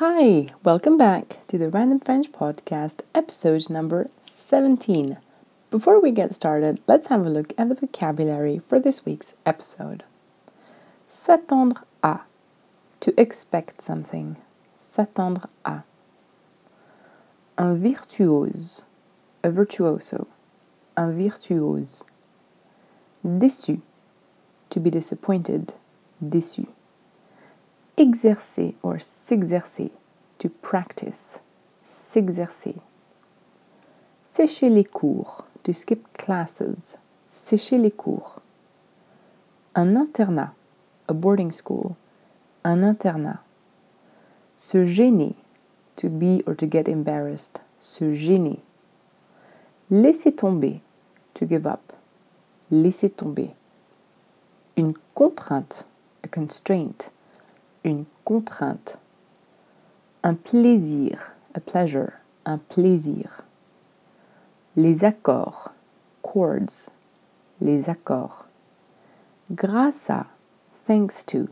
Hi, welcome back to the Random French Podcast, episode number 17. Before we get started, let's have a look at the vocabulary for this week's episode. S'attendre à, to expect something. S'attendre à. Un virtuose, a virtuoso. Un virtuose. Déçu, to be disappointed. Déçu exercer or s'exercer, to practice, s'exercer. Sécher les cours, to skip classes, sécher les cours. Un internat, a boarding school, un internat. Se gêner, to be or to get embarrassed, se gêner. Laisser tomber, to give up, laisser tomber. Une contrainte, a constraint une contrainte. Un plaisir, a pleasure, un plaisir. Les accords, chords, les accords. Grâce à, thanks to,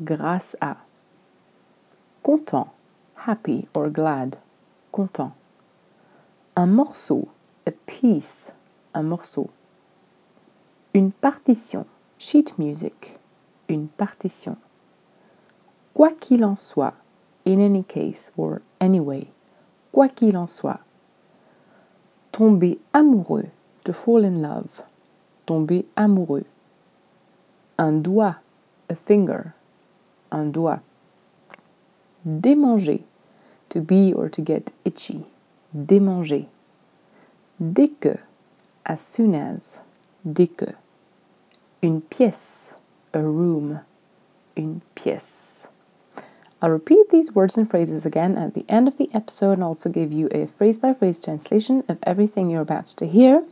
grâce à. Content, happy or glad, content. Un morceau, a piece, un morceau. Une partition, sheet music, une partition. Quoi qu'il en soit, in any case or anyway, quoi qu'il en soit. Tomber amoureux, to fall in love, tomber amoureux. Un doigt, a finger, un doigt. Démanger, to be or to get itchy, démanger. Dès que, as soon as, dès que. Une pièce, a room, une pièce. I'll repeat these words and phrases again at the end of the episode and also give you a phrase by phrase translation of everything you're about to hear.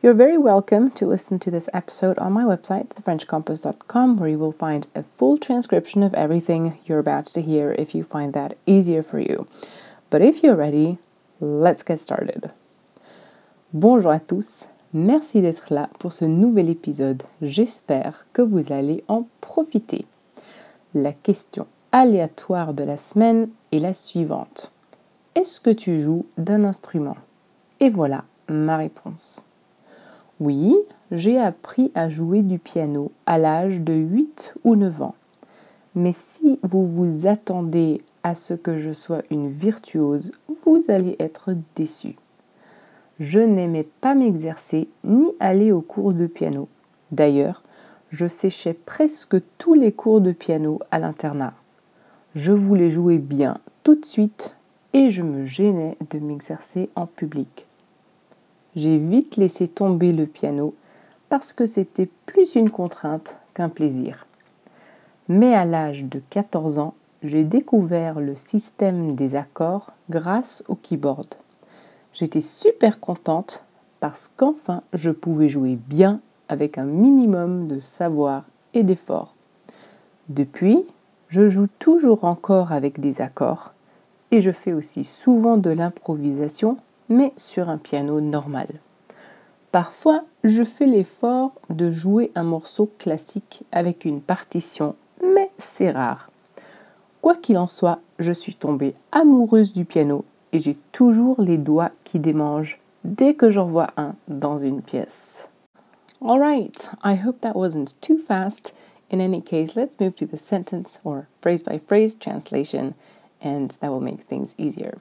You're very welcome to listen to this episode on my website, thefrenchcompass.com, where you will find a full transcription of everything you're about to hear if you find that easier for you. But if you're ready, let's get started. Bonjour à tous, merci d'être là pour ce nouvel épisode. J'espère que vous allez en profiter. La question aléatoire de la semaine est la suivante. Est-ce que tu joues d'un instrument? Et voilà ma réponse. Oui, j'ai appris à jouer du piano à l'âge de 8 ou 9 ans. Mais si vous vous attendez à ce que je sois une virtuose, vous allez être déçu. Je n'aimais pas m'exercer ni aller aux cours de piano. D'ailleurs, je séchais presque tous les cours de piano à l'internat. Je voulais jouer bien tout de suite et je me gênais de m'exercer en public. J'ai vite laissé tomber le piano parce que c'était plus une contrainte qu'un plaisir. Mais à l'âge de 14 ans, j'ai découvert le système des accords grâce au keyboard. J'étais super contente parce qu'enfin je pouvais jouer bien avec un minimum de savoir et d'effort. Depuis, je joue toujours encore avec des accords et je fais aussi souvent de l'improvisation, mais sur un piano normal. Parfois, je fais l'effort de jouer un morceau classique avec une partition, mais c'est rare. Quoi qu'il en soit, je suis tombée amoureuse du piano et j'ai toujours les doigts qui démangent dès que j'en vois un dans une pièce. Alright, I hope that wasn't too fast. In any case, let's move to the sentence or phrase by phrase translation, and that will make things easier.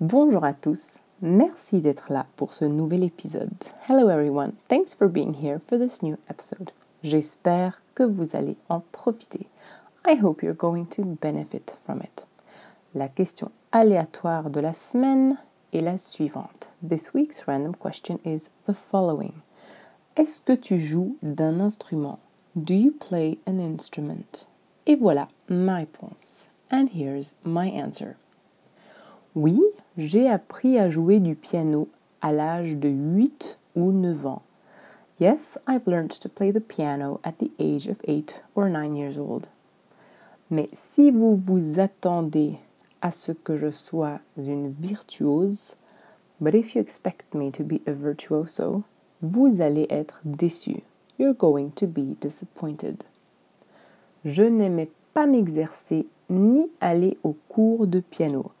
Bonjour à tous. Merci d'être là pour ce nouvel épisode. Hello everyone. Thanks for being here for this new episode. J'espère que vous allez en profiter. I hope you're going to benefit from it. La question aléatoire de la semaine est la suivante. This week's random question is the following. Est-ce que tu joues d'un instrument Do you play an instrument? Et voilà ma réponse. And here's my answer. Oui, j'ai appris à jouer du piano à l'âge de 8 ou 9 ans. Yes, I've learned to play the piano at the age of 8 or 9 years old. Mais si vous vous attendez à ce que je sois une virtuose, but if you expect me to be a virtuoso, vous allez être déçu. You're going to be disappointed. Je n'aimais pas m'exercer ni aller au cours de piano.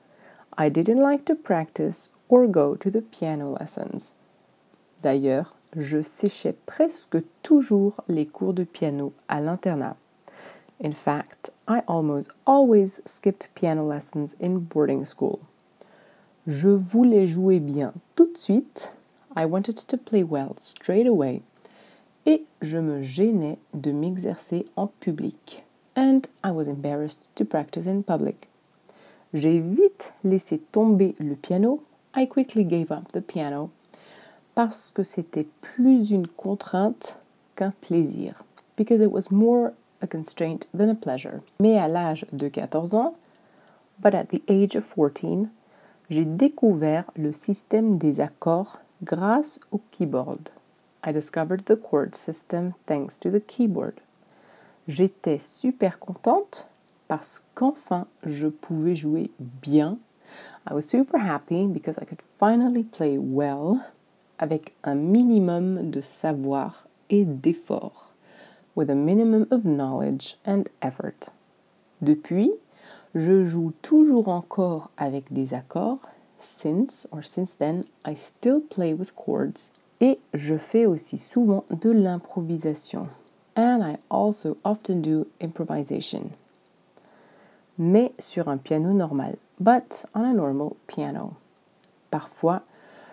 I didn't like to practice or go to the piano lessons. D'ailleurs, je séchais presque toujours les cours de piano à l'internat. In fact, I almost always skipped piano lessons in boarding school. Je voulais jouer bien tout de suite. I wanted to play well straight away. Et je me gênais de m'exercer en public. And I was embarrassed to practice in public. J'ai vite laissé tomber le piano. I quickly gave up the piano parce que c'était plus une contrainte qu'un plaisir. Because it was more a constraint than a pleasure. Mais à l'âge de 14 ans, but at the age of 14, j'ai découvert le système des accords grâce au keyboard. I discovered the chord system thanks to the keyboard. J'étais super contente parce qu'enfin je pouvais jouer bien. I was super happy because I could finally play well avec un minimum de savoir et d'effort. With a minimum of knowledge and effort. Depuis, je joue toujours encore avec des accords. Since or since then, I still play with chords. Et je fais aussi souvent de l'improvisation. And I also often do improvisation. Mais sur un piano normal. But on a normal piano. Parfois,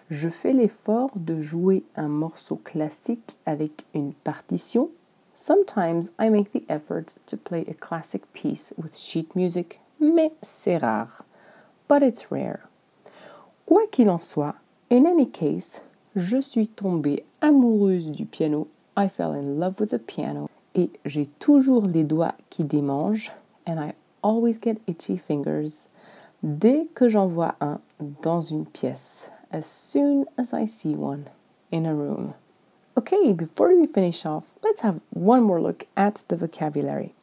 je fais l'effort de jouer un morceau classique avec une partition. Sometimes I make the effort to play a classic piece with sheet music, mais c'est rare. But it's rare. Quoi qu'il en soit, in any case, je suis tombée amoureuse du piano. I fell in love with the piano. Et j'ai toujours les doigts qui démangent. And I always get itchy fingers. Dès que j'en vois un dans une pièce. As soon as I see one in a room. Okay, before we finish off, let's have one more look at the vocabulary.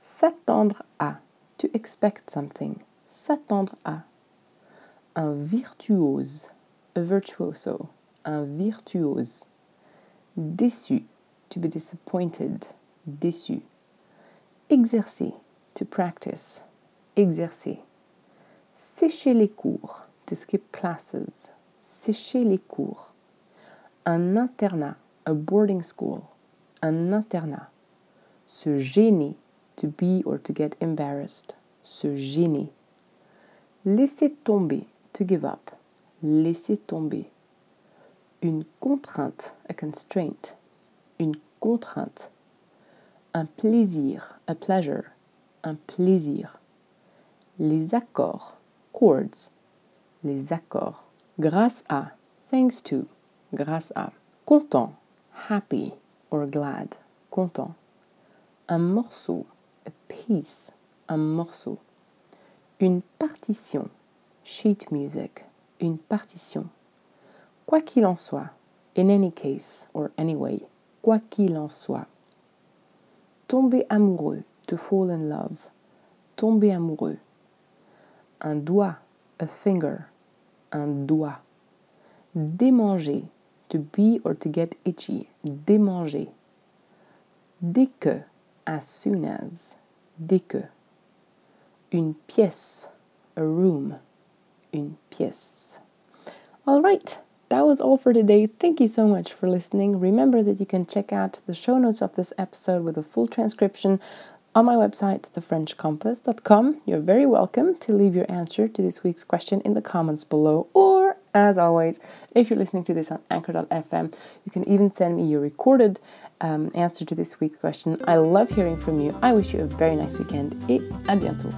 S'attendre à. To expect something. S'attendre à. Un virtuose. A virtuoso. Un virtuose. Déçu. To be disappointed. Déçu. Exercer. To practice. Exercer. Sécher les cours. To skip classes. Sécher les cours. Un internat. A boarding school. Un internat. Se gêner. To be or to get embarrassed. Se gêner. Laisser tomber. To give up. Laisser tomber. Une contrainte. A constraint. Une contrainte. Un plaisir. A pleasure. Un plaisir. Les accords. Chords. Les accords. Grâce à. Thanks to. Grâce à. Content. Happy or glad. Content. Un morceau. A piece. Un morceau. Une partition. Sheet music. Une partition. Quoi qu'il en soit. In any case or anyway. Quoi qu'il en soit. Tomber amoureux. To fall in love. Tomber amoureux. Un doigt. A finger. Un doigt. Démanger. To be or to get itchy. Démanger. Dès que. As soon as. Dès que. Une pièce. A room. Une pièce. All right. That was all for today. Thank you so much for listening. Remember that you can check out the show notes of this episode with a full transcription on my website, thefrenchcompass.com. You're very welcome to leave your answer to this week's question in the comments below, or as always, if you're listening to this on anchor.fm, you can even send me your recorded um, answer to this week's question. I love hearing from you. I wish you a very nice weekend et à bientôt.